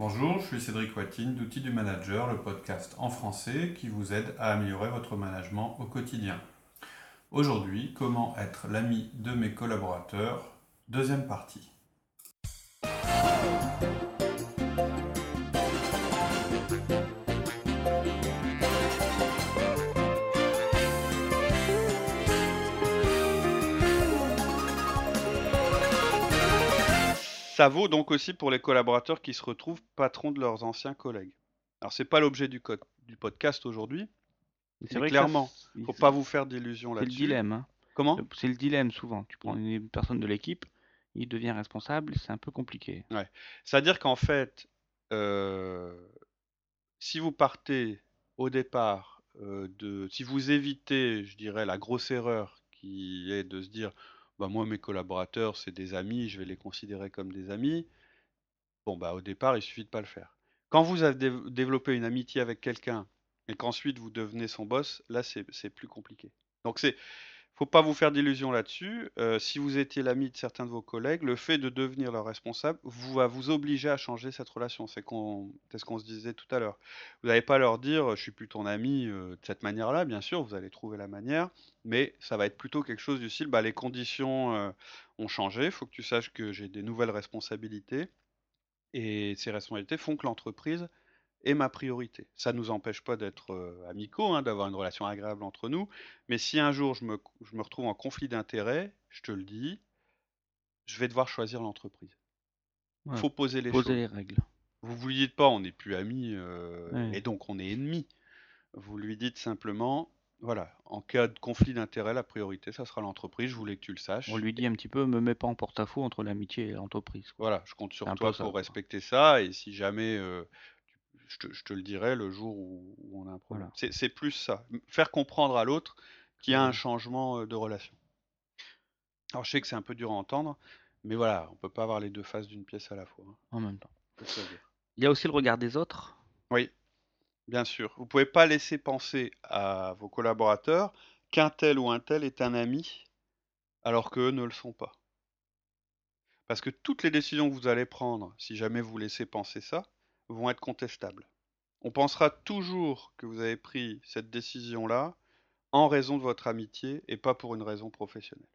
Bonjour, je suis Cédric Watine d'Outils du Manager, le podcast en français qui vous aide à améliorer votre management au quotidien. Aujourd'hui, comment être l'ami de mes collaborateurs? Deuxième partie. Ça vaut donc aussi pour les collaborateurs qui se retrouvent patrons de leurs anciens collègues. Alors c'est pas l'objet du, du podcast aujourd'hui, C'est vrai clairement, c'est faut pas vous faire d'illusions c'est le là-dessus. dilemme. hein. Comment? Le- C'est le dilemme souvent. Tu prends une personne de l'équipe, il devient responsable, c'est un peu compliqué. C'est-à-dire qu'en fait, euh, si vous partez au départ euh, de, si vous évitez, je dirais, la grosse erreur qui est de se dire, bah moi mes collaborateurs c'est des amis, je vais les considérer comme des amis. Bon bah au départ il suffit de pas le faire. Quand vous avez dév- développé une amitié avec quelqu'un et qu'ensuite vous devenez son boss, là c'est c'est plus compliqué. Donc c'est faut pas vous faire d'illusions là-dessus. Euh, si vous étiez l'ami de certains de vos collègues, le fait de devenir leur responsable va vous obliger à changer cette relation. C'est ce qu'on se disait tout à l'heure. Vous n'allez pas leur dire je suis plus ton ami euh, de cette manière-là, bien sûr, vous allez trouver la manière, mais ça va être plutôt quelque chose du style bah, les conditions euh, ont changé, il faut que tu saches que j'ai des nouvelles responsabilités et ces responsabilités font que l'entreprise est ma priorité. Ça ne nous empêche pas d'être euh, amicaux, hein, d'avoir une relation agréable entre nous, mais si un jour je me, je me retrouve en conflit d'intérêts, je te le dis, je vais devoir choisir l'entreprise. Il Ouais, faut poser les Poser choses. les règles. Vous vous lui dites pas on n'est plus amis euh, Ouais. et donc on est ennemis. Vous lui dites simplement, voilà, en cas de conflit d'intérêts, la priorité, ça sera l'entreprise, je voulais que tu le saches. On lui dit un petit peu, me mets pas en porte-à-faux entre l'amitié et l'entreprise. Voilà, je compte sur toi ça, pour quoi. respecter ça, et si jamais, euh, je te, je te le dirai le jour où, où on a un problème. Voilà. C'est plus ça, faire comprendre à l'autre qu'il y a un Mhm. changement euh, de relation. Alors je sais que c'est un peu dur à entendre, mais voilà, on peut pas avoir les deux faces d'une pièce à la fois. hein, En même temps. Il y a aussi le regard des autres. Oui, bien sûr. Vous pouvez pas laisser penser à vos collaborateurs qu'un tel ou un tel est un ami, alors qu'eux ne le sont pas. Parce que toutes les décisions que vous allez prendre, si jamais vous laissez penser ça, vont être contestables. On pensera toujours que vous avez pris cette décision-là en raison de votre amitié et pas pour une raison professionnelle.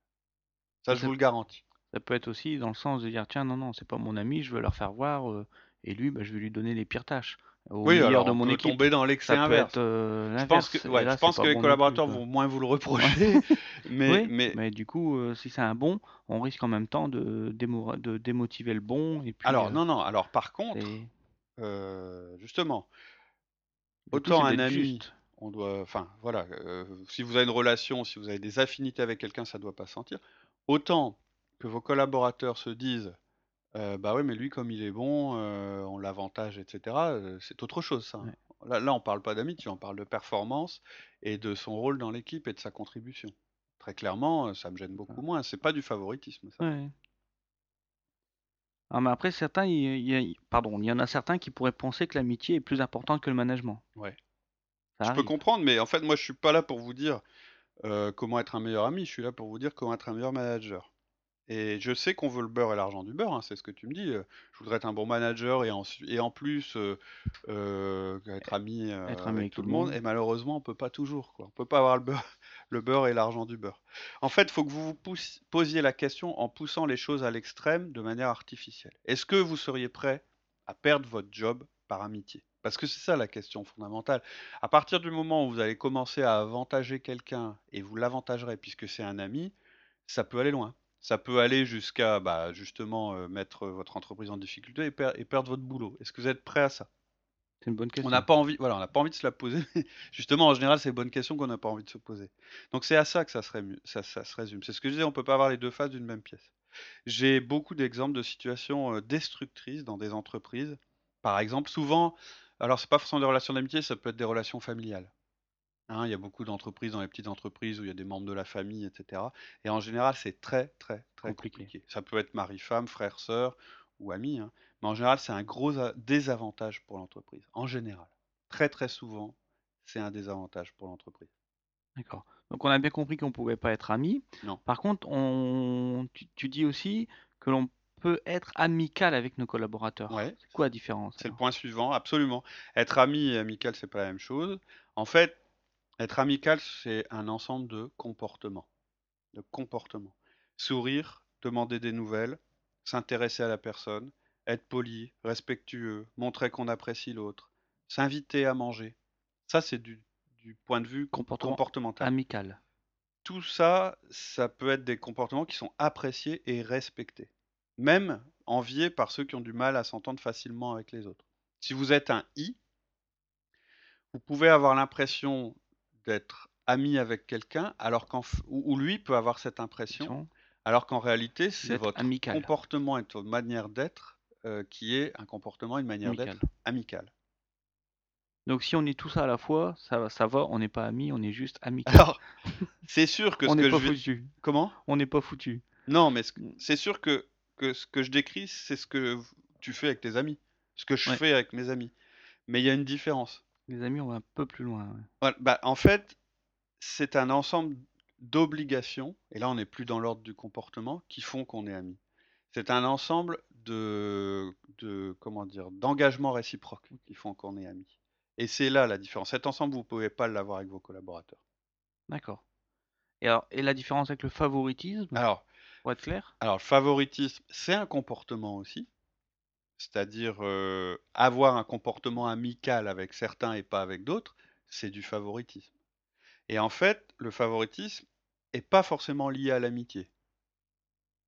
Ça, Ça, je vous le garantis. Ça peut être aussi dans le sens de dire, tiens, non, non, c'est pas mon ami, je veux leur faire voir, euh, et lui, bah, je vais lui donner les pires tâches. Au Oui, alors de on mon peut équipe. tomber dans l'excès inverse. être euh, Je pense que, l'inverse. et ouais, là, je c'est pense pas que les bon non plus, collaborateurs vont moins vous le reprocher, mais, Oui, mais mais du coup, euh, si c'est un bon, on risque en même temps de, démo- de démotiver le bon, et puis alors non, non. Alors par contre, justement, autant un ami, on doit, enfin voilà, euh, si vous avez une relation, si vous avez des affinités avec quelqu'un, ça doit pas se sentir. Autant que vos collaborateurs se disent, euh, bah ouais, mais lui comme il est bon, euh, on l'avantage, etc. euh, c'est autre chose, ça. Ouais. Là, là, on parle pas d'amitié, on parle de performance et de son rôle dans l'équipe et de sa contribution. Très clairement, ça me gêne beaucoup moins. C'est pas du favoritisme, ça. Ouais. Ah, mais après, certains, il y, a- pardon, il y en a certains qui pourraient penser que l'amitié est plus importante que le management. Ouais. Ça Je peux arrive. comprendre, mais en fait, moi, je suis pas là pour vous dire euh, comment être un meilleur ami. Je suis là pour vous dire comment être un meilleur manager. Et je sais qu'on veut le beurre et l'argent du beurre, hein, c'est ce que tu me dis. je voudrais être un bon manager et en, et en plus euh, euh, être ami euh, Être avec avec tout le monde. monde. Et malheureusement, on peut pas toujours. Quoi. On peut pas avoir le beurre, le beurre et l'argent du beurre. En fait, il faut que vous vous posiez la question en poussant les choses à l'extrême de manière artificielle. Est-ce que vous seriez prêt à perdre votre job par amitié? Parce que c'est ça la question fondamentale. À partir du moment où vous allez commencer à avantager quelqu'un et vous l'avantagerez puisque c'est un ami, ça peut aller loin. Ça peut aller jusqu'à bah, justement euh, mettre votre entreprise en difficulté et, per- et perdre votre boulot. Est-ce que vous êtes prêt à ça? C'est une bonne On question. n'a pas envie, voilà, on n'a pas envie de se la poser. Justement, en général, c'est les bonnes questions qu'on n'a pas envie de se poser. Donc c'est à ça que ça se, rému- ça, ça se résume. C'est ce que je disais, on peut pas avoir les deux faces d'une même pièce. J'ai beaucoup d'exemples de situations euh, destructrices dans des entreprises. Par exemple, souvent, alors c'est pas forcément des relations d'amitié, ça peut être des relations familiales. Hein, il y a beaucoup d'entreprises dans les petites entreprises où il y a des membres de la famille, etc. Et en général, c'est très, très, très Compliqué. compliqué. Ça peut être mari-femme, frère-sœur ou ami. hein. Mais en général, c'est un gros désavantage pour l'entreprise. En général. Très, très souvent, c'est un désavantage pour l'entreprise. D'accord. Donc on a bien compris qu'on pouvait pas être amis. Non. Par contre, on, tu, tu dis aussi que l'on peut être amical avec nos collaborateurs. Ouais, C'est quoi la différence c'est le point suivant, absolument. Être ami et amical, c'est pas la même chose. En fait, être amical, c'est un ensemble de comportements. De comportements. Sourire, demander des nouvelles, s'intéresser à la personne, être poli, respectueux, montrer qu'on apprécie l'autre, s'inviter à manger. Ça, c'est du, du point de vue Comportement comportemental. Amical. Tout ça, ça peut être des comportements qui sont appréciés et respectés. Même enviés par ceux qui ont du mal à s'entendre facilement avec les autres. Si vous êtes un I, vous pouvez avoir l'impression d'être ami avec quelqu'un, alors qu'en f- ou, lui peut avoir cette impression, alors qu'en réalité, c'est votre amical. comportement et votre manière d'être euh, qui est un comportement, une manière d'être amicale. Donc si on est tout ça à la fois, ça, va- ça va, on n'est pas amis, on est juste amical. Alors, c'est sûr que on ce n'est que pas je foutu. Comment? On n'est pas foutu. Non, mais ce- c'est sûr que, que ce que je décris, c'est ce que tu fais avec tes amis. Ce que je Ouais. fais avec mes amis. Mais il y a une différence. Les amis, on va un peu plus loin. ouais. Voilà, bah, en fait, c'est un ensemble d'obligations, et là on n'est plus dans l'ordre du comportement, qui font qu'on est amis. C'est un ensemble de, de comment dire, d'engagements réciproques qui font qu'on est amis. Et c'est là la différence. Cet ensemble, vous ne pouvez pas l'avoir avec vos collaborateurs. D'accord. Et alors, et la différence avec le favoritisme, Alors, pour être clair? alors le favoritisme, c'est un comportement aussi. C'est-à-dire euh, avoir un comportement amical avec certains et pas avec d'autres, c'est du favoritisme. Et en fait, le favoritisme est pas forcément lié à l'amitié.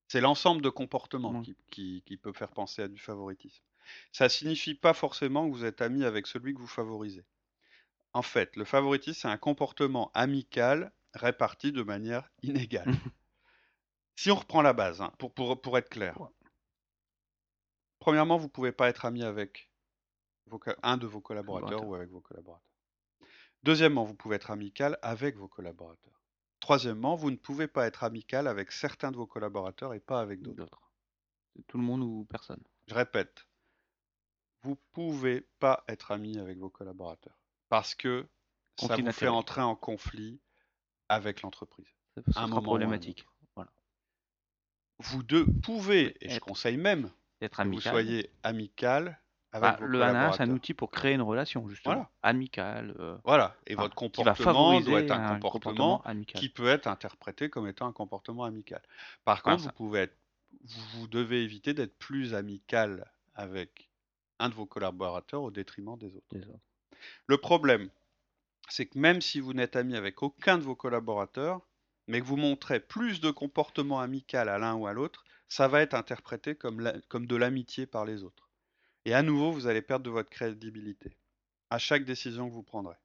C'est l'ensemble de comportements qui, qui- qui peut faire penser à du favoritisme. Ça signifie pas forcément que vous êtes ami avec celui que vous favorisez. En fait, le favoritisme, c'est un comportement amical réparti de manière inégale. si on reprend la base, hein, pour, pour, pour être clair. Ouais. Premièrement, vous pouvez pas être ami avec vos un de vos collaborateurs ou avec vos collaborateurs. Deuxièmement, vous pouvez être amical avec vos collaborateurs. Troisièmement, vous ne pouvez pas être amical avec certains de vos collaborateurs et pas avec d'autres. C'est Tout le monde ou personne? Je répète, vous pouvez pas être ami avec vos collaborateurs parce que ça vous fait entrer en conflit avec l'entreprise. Ça un moment problématique. Voilà. Vous deux pouvez, et je conseille même D'être que vous amical. soyez amical avec Bah, vos le 1 à 1, c'est un outil pour créer une relation, justement. Voilà. Amicale. euh, Voilà. Et enfin, votre comportement doit être un un comportement amical. qui peut être interprété comme étant un comportement amical. Par contre, vous pouvez être, vous, vous devez éviter d'être plus amical avec un de vos collaborateurs au détriment des autres. Des autres. Le problème, c'est que même si vous n'êtes ami avec aucun de vos collaborateurs, mais que vous montrez plus de comportement amical à l'un ou à l'autre, ça va être interprété comme, la- comme de l'amitié par les autres. Et à nouveau, vous allez perdre de votre crédibilité à chaque décision que vous prendrez.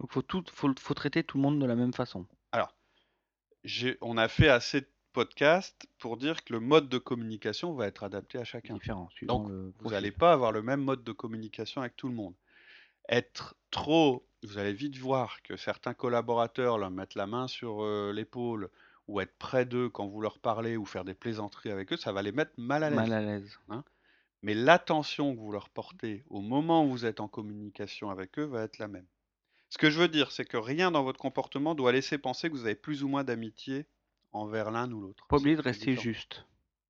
Donc, faut, tout, faut, faut traiter tout le monde de la même façon. Alors, on a fait assez de podcasts pour dire que le mode de communication va être adapté à chacun. Différent, Donc, vous n'allez pas avoir le même mode de communication avec tout le monde. Être trop, vous allez vite voir que certains collaborateurs leur mettent la main sur euh, l'épaule ou être près d'eux quand vous leur parlez ou faire des plaisanteries avec eux, ça va les mettre mal à l'aise. Mal à l'aise. Mais l'attention que vous leur portez au moment où vous êtes en communication avec eux va être la même. Ce que je veux dire, c'est que rien dans votre comportement doit laisser penser que vous avez plus ou moins d'amitié envers l'un ou l'autre. Pas oublier de rester différent. juste,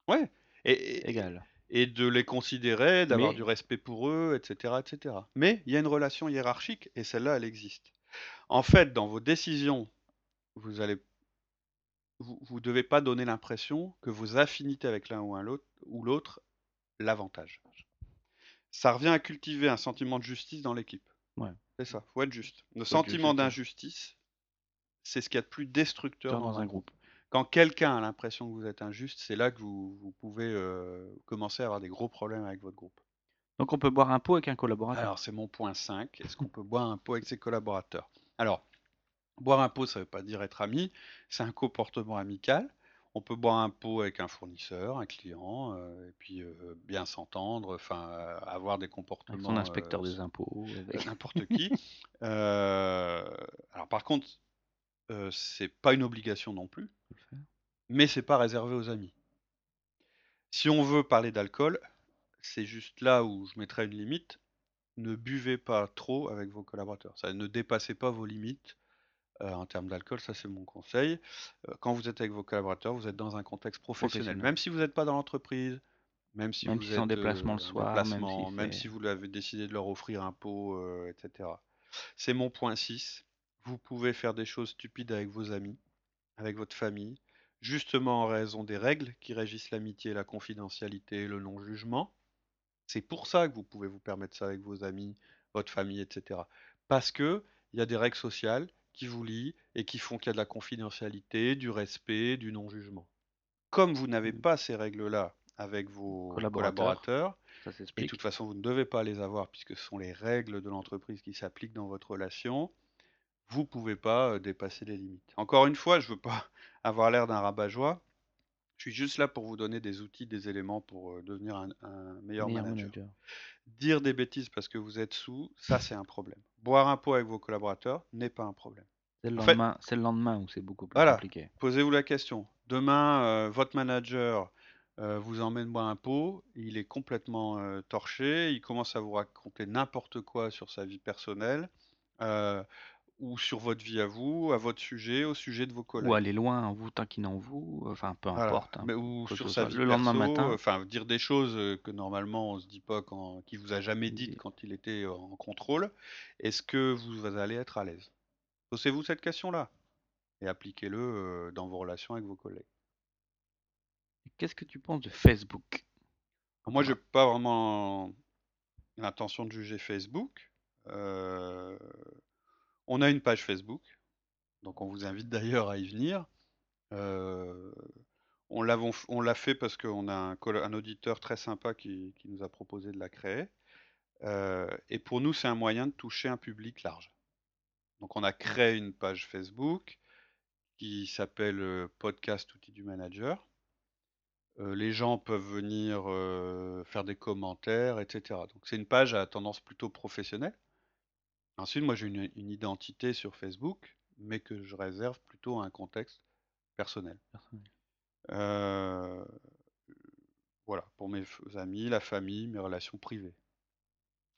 Ouais. Et, et- égal. et de les considérer, d'avoir Mais- du respect pour eux, etc., etc. Mais il y a une relation hiérarchique et celle-là, elle existe. En fait, dans vos décisions, vous allez, vous, vous devez pas donner l'impression que vos affinités avec l'un ou un l'autre ou l'autre l'avantage. Ça revient à cultiver un sentiment de justice dans l'équipe. Ouais. C'est ça, faut être juste. Le sentiment d'injustice, c'est ce qu'il y a de plus destructeur Dans dans un groupe. Quand quelqu'un a l'impression que vous êtes injuste, c'est là que vous, vous pouvez euh, commencer à avoir des gros problèmes avec votre groupe. Donc on peut boire un pot avec un collaborateur. Alors, c'est mon point 5. Est-ce qu'on peut boire un pot avec ses collaborateurs? Alors, boire un pot, ça ne veut pas dire être ami, c'est un comportement amical. On peut boire un pot avec un fournisseur, un client, euh, et puis euh, bien s'entendre, enfin, euh, avoir des comportements. avec son inspecteur euh, des impôts. avec- n'importe qui. Alors par contre, c'est pas une obligation non plus, mais c'est pas réservé aux amis. Si on veut parler d'alcool, c'est juste là où je mettrais une limite. Ne buvez pas trop avec vos collaborateurs. Ça ne dépassez pas vos limites en termes d'alcool, ça c'est mon conseil. Euh, quand vous êtes avec vos collaborateurs, vous êtes dans un contexte professionnel, Professionnel. même si vous n'êtes pas dans l'entreprise, même si Même vous si c'est en êtes déplacement euh, le en soir, même si même c'est si vous avez décidé de leur offrir un pot, euh, etc. C'est mon point 6. Vous pouvez faire des choses stupides avec vos amis, avec votre famille, justement en raison des règles qui régissent l'amitié, la confidentialité et le non-jugement. C'est pour ça que vous pouvez vous permettre ça avec vos amis, votre famille, etc. Parce que il y a des règles sociales qui vous lient et qui font qu'il y a de la confidentialité, du respect, du non-jugement. Comme vous n'avez Mm. pas ces règles-là avec vos Collaborateurs. et de toute façon vous ne devez pas les avoir puisque ce sont les règles de l'entreprise qui s'appliquent dans votre relation, vous pouvez pas euh, dépasser les limites. Encore une fois, je veux pas avoir l'air d'un rabat-joie. Je suis juste là pour vous donner des outils, des éléments pour euh, devenir un, un meilleur Meilleur manager. manager. Dire des bêtises parce que vous êtes sous, ça c'est un problème. Boire un pot avec vos collaborateurs n'est pas un problème. C'est le En fait- lendemain, c'est le lendemain où c'est beaucoup plus Voilà. compliqué. Posez-vous la question. Demain, euh, votre manager euh, vous emmène boire un pot, il est complètement euh, torché, il commence à vous raconter n'importe quoi sur sa vie personnelle, ou sur votre vie à vous, à votre sujet, au sujet de vos collègues? Ou aller loin en vous taquinant vous, enfin peu Voilà. importe. hein. Mais, ou sur sa vie Le lendemain matin. enfin dire des choses que normalement on se dit pas quand, qui vous a jamais Il dites dit- quand il était en contrôle. Est-ce que vous allez être à l'aise? Posez-vous cette question-là et appliquez-le dans vos relations avec vos collègues. Qu'est-ce que tu penses de Facebook? Moi, Ouais. j'ai pas vraiment l'intention de juger Facebook. Euh, on a une page Facebook, donc on vous invite d'ailleurs à y venir. Euh, on l'a fait parce qu'on a un, auditeur très sympa qui, nous a proposé de la créer. Euh, et pour nous, c'est un moyen de toucher un public large. Donc on a créé une page Facebook qui s'appelle euh, Podcast Outils du Manager. Les gens peuvent venir faire des commentaires, etc. Donc c'est une page à tendance plutôt professionnelle. Ensuite, moi j'ai une, une identité sur Facebook, mais que je réserve plutôt à un contexte personnel. personnel Euh, voilà, pour mes amis, la famille, mes relations privées.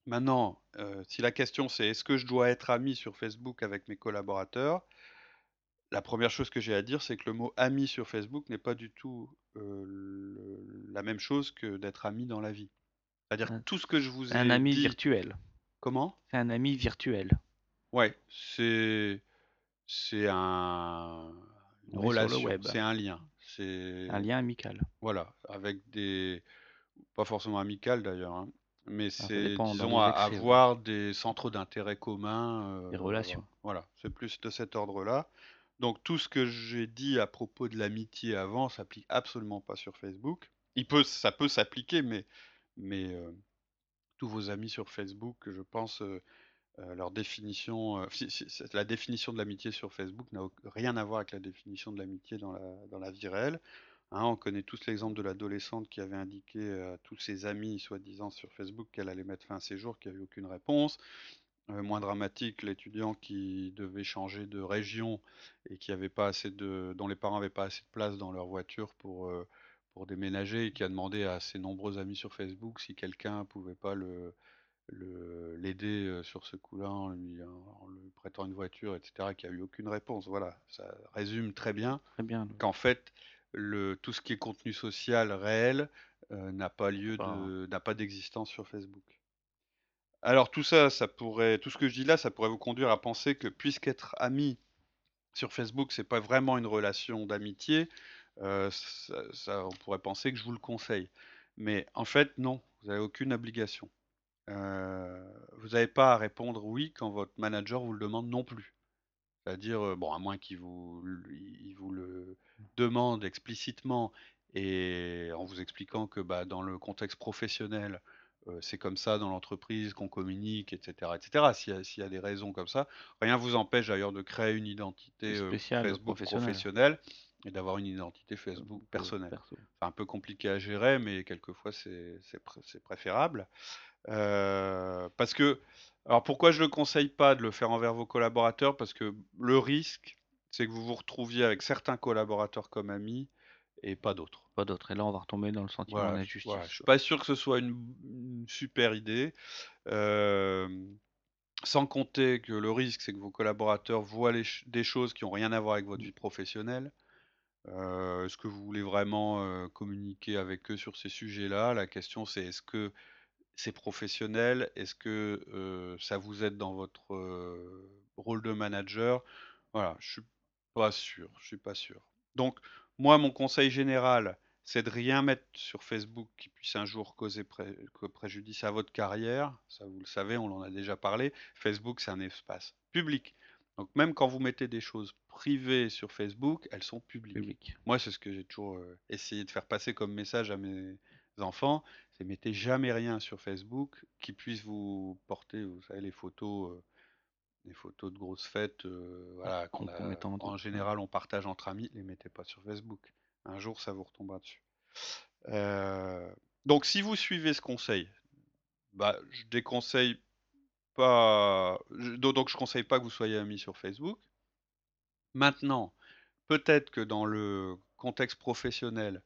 Maintenant, euh, si la question c'est est-ce que je dois être ami sur Facebook avec mes collaborateurs, la première chose que j'ai à dire, c'est que le mot ami sur Facebook n'est pas du tout euh, le- la même chose que d'être ami dans la vie. C'est-à-dire tout ce que je vous ai un ami dit. virtuel. Comment? C'est un ami virtuel. Ouais, c'est c'est un une On est sur le relation, web. c'est un lien, c'est Un lien amical. voilà, avec des pas forcément amical d'ailleurs, hein, mais ça c'est dépend dans disons les à excès, ouais. avoir des centres d'intérêt communs, Des euh, relations. voilà, c'est plus de cet ordre-là. Donc tout ce que j'ai dit à propos de l'amitié avant s'applique absolument pas sur Facebook. Il peut, ça peut s'appliquer, mais mais euh, tous vos amis sur Facebook, je pense, leur définition, la définition de l'amitié sur Facebook n'a rien à voir avec la définition de l'amitié dans la, dans vie réelle. Hein, on connaît tous l'exemple de l'adolescente qui avait indiqué à tous ses amis, soi-disant sur Facebook, qu'elle allait mettre fin à ses jours, qu'il n'y avait aucune réponse. Moins dramatique, l'étudiant qui devait changer de région et qui avait pas assez de, dont les parents n'avaient pas assez de place dans leur voiture pour, pour déménager et qui a demandé à ses nombreux amis sur Facebook si quelqu'un pouvait pas le, l'aider euh, sur ce coup-là en lui, en lui prêtant une voiture, etc., qui a eu aucune réponse. Voilà, ça résume très bien Très bien. qu'en fait, le, tout ce qui est contenu social réel euh, n'a pas lieu de, n'a pas d'existence sur Facebook. Alors tout ça, ça pourrait, tout ce que je dis là, ça pourrait vous conduire à penser que puisqu'être ami sur Facebook, c'est pas vraiment une relation d'amitié, euh, ça, ça- on pourrait penser que je vous le conseille. Mais en fait, non, vous n'avez aucune obligation. Euh, vous n'avez pas à répondre oui quand votre manager vous le demande non plus. C'est-à-dire, bon, à moins qu'il vous, il vous le demande explicitement et en vous expliquant que bah, dans le contexte professionnel, euh, c'est comme ça dans l'entreprise qu'on communique, etc., etc. S'il y y a des raisons comme ça, rien vous empêche d'ailleurs de créer une identité euh, Facebook professionnelle. professionnelle et d'avoir une identité Facebook personnelle. Perso. C'est un peu compliqué à gérer, mais quelquefois c'est c'est pr- c'est préférable. Euh, parce que, alors pourquoi je ne le conseille pas de le faire envers vos collaborateurs? Parce que le risque, c'est que vous vous retrouviez avec certains collaborateurs comme amis et pas d'autres. Pas d'autre. Et là, on va retomber dans le sentiment Voilà, d'injustice. voilà, je suis pas sûr que ce soit une, une super idée. Euh, Sans compter que le risque, c'est que vos collaborateurs voient des choses qui n'ont rien à voir avec votre vie professionnelle. Est-ce que vous voulez vraiment communiquer avec eux sur ces sujets-là? La question, c'est est-ce que c'est professionnel? Est-ce que ça vous aide dans votre rôle de manager? Voilà, je suis pas sûr, je suis pas sûr. Donc, moi, mon conseil général, c'est de rien mettre sur Facebook qui puisse un jour causer préjudice à votre carrière. Ça, vous le savez, on en a déjà parlé. Facebook, c'est un espace public. Donc même quand vous mettez des choses privées sur Facebook, elles sont publiques. Moi, c'est ce que j'ai toujours euh, essayé de faire passer comme message à mes enfants, c'est mettez jamais rien sur Facebook qui puisse vous porter, vous savez, les photos, euh, les photos de grosses fêtes, euh, voilà, en général on partage entre amis, les mettez pas sur Facebook. Un jour, ça vous retombera dessus. Euh, donc, si vous suivez ce conseil, bah, je déconseille pas. donc, je conseille pas que vous soyez amis sur Facebook. Maintenant, peut-être que dans le contexte professionnel,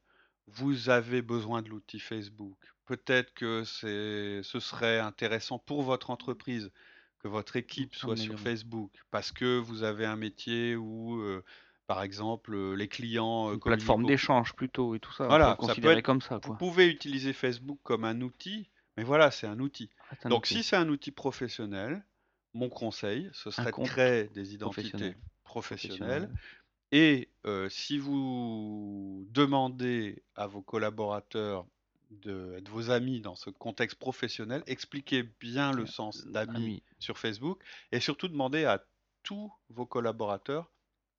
vous avez besoin de l'outil Facebook. Peut-être que ce serait intéressant pour votre entreprise que votre équipe soit sur Facebook parce que vous avez un métier où euh, par exemple, euh, les clients. Euh, Une plateforme d'échange plutôt et tout ça. Voilà, ça peut être, comme ça. Vous pouvez utiliser Facebook comme un outil, mais voilà, c'est un outil. Ah, Donc, si c'est un outil professionnel, mon conseil, ce serait de créer des identités professionnelles. Et euh, si vous demandez à vos collaborateurs de vos amis dans ce contexte professionnel, expliquez bien le sens d'amis sur Facebook et surtout demandez à tous vos collaborateurs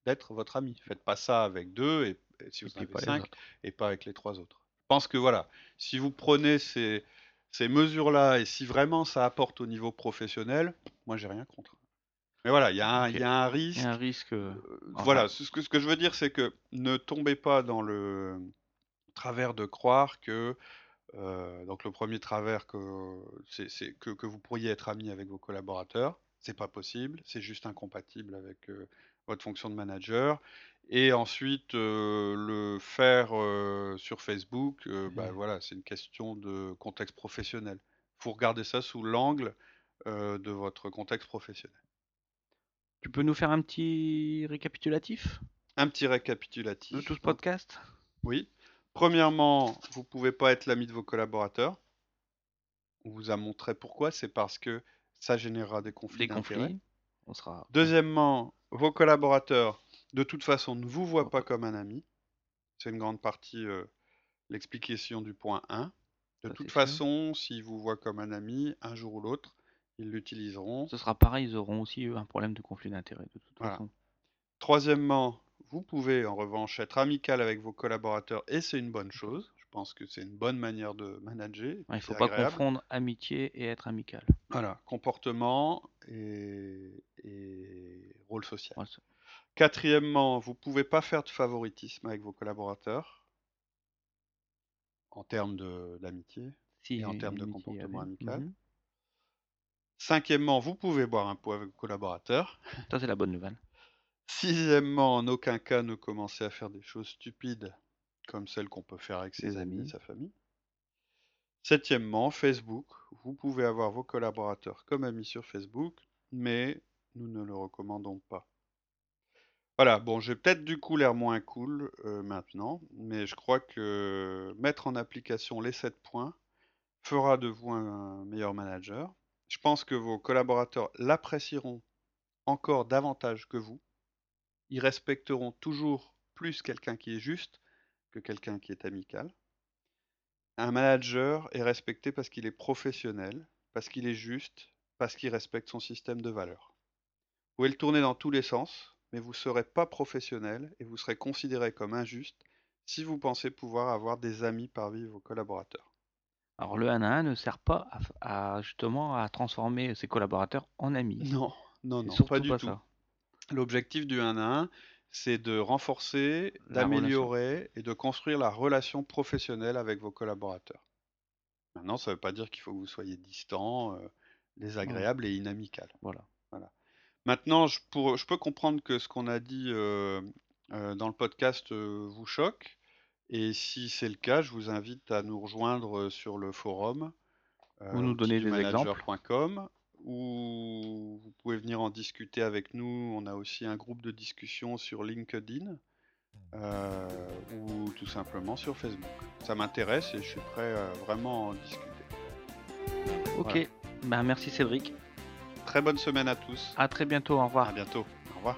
d'être votre ami. Faites pas ça avec deux et, si vous en avez cinq et pas avec les trois autres. Je pense que voilà, si vous prenez ces, ces mesures-là et si vraiment ça apporte au niveau professionnel, moi j'ai rien contre. Mais voilà, il y, a un, y a un risque. Il y a un risque. Euh, voilà, ce que, ce que je veux dire, c'est que ne tombez pas dans le travers de croire que. Euh, donc le premier travers que, c'est, que, que vous pourriez être ami avec vos collaborateurs, c'est pas possible, c'est juste incompatible avec euh, votre fonction de manager. Et ensuite, euh, le faire euh, sur Facebook, euh, bah, mmh. voilà, c'est une question de contexte professionnel. Il faut regarder ça sous l'angle de votre contexte professionnel. Tu peux nous faire un petit récapitulatif? Un petit récapitulatif. De tout ce podcast? Oui. Premièrement, vous pouvez pas être l'ami de vos collaborateurs. On vous a montré pourquoi. C'est parce que ça générera des conflits d'intérêts. On sera... Deuxièmement, vos collaborateurs, de toute façon, ne vous voient pas comme un ami. C'est une grande partie euh, l'explication du point 1. De toute façon, s'ils vous voient comme un ami, un jour ou l'autre, ils l'utiliseront. Ce sera pareil, ils auront aussi un problème de conflit d'intérêt, de toute façon. Troisièmement, vous pouvez en revanche être amical avec vos collaborateurs et c'est une bonne chose. Je pense que c'est une bonne manière de manager. il ne faut pas confondre amitié et être amical. Voilà, comportement et, rôle social. Quatrièmement, vous ne pouvez pas faire de favoritisme avec vos collaborateurs en termes d'amitié et en termes de comportement amical. Mhm. Cinquièmement, vous pouvez boire un pot avec vos collaborateurs. Ça, c'est la bonne nouvelle. Sixièmement, en aucun cas ne commencer à faire des choses stupides comme celle qu'on peut faire avec ses amis et sa famille. Septièmement, Facebook. Vous pouvez avoir vos collaborateurs comme amis sur Facebook, mais nous ne le recommandons pas. Voilà, bon, j'ai peut-être du coup l'air moins cool euh, maintenant, mais je crois que mettre en application les 7 points fera de vous un meilleur manager. Je pense que vos collaborateurs l'apprécieront encore davantage que vous. Ils respecteront toujours plus quelqu'un qui est juste que quelqu'un qui est amical. Un manager est respecté parce qu'il est professionnel, parce qu'il est juste, parce qu'il respecte son système de valeurs. Vous pouvez le tourner dans tous les sens, mais vous ne serez pas professionnel et vous serez considéré comme injuste si vous pensez pouvoir avoir des amis parmi vos collaborateurs. Alors le 1 à 1 ne sert pas à, justement à transformer ses collaborateurs en amis. Non, non, non, pas du tout. L'objectif du 1 à 1, c'est de renforcer, d'améliorer et de construire la relation professionnelle avec vos collaborateurs. Maintenant, ça ne veut pas dire qu'il faut que vous soyez distant, euh, désagréable et inamical. Voilà. Maintenant, je, je, peux comprendre que ce qu'on a dit euh, euh, dans le podcast vous choque. Et si c'est le cas, je vous invite à nous rejoindre sur le forum ou nous donner des exemples ou vous pouvez venir en discuter avec nous. On a aussi un groupe de discussion sur LinkedIn euh, ou tout simplement sur Facebook. Ça m'intéresse et je suis prêt à vraiment en discuter. Ok, Voilà. bah merci Cédric. Très bonne semaine à tous. À très bientôt, au revoir. À bientôt. Au revoir.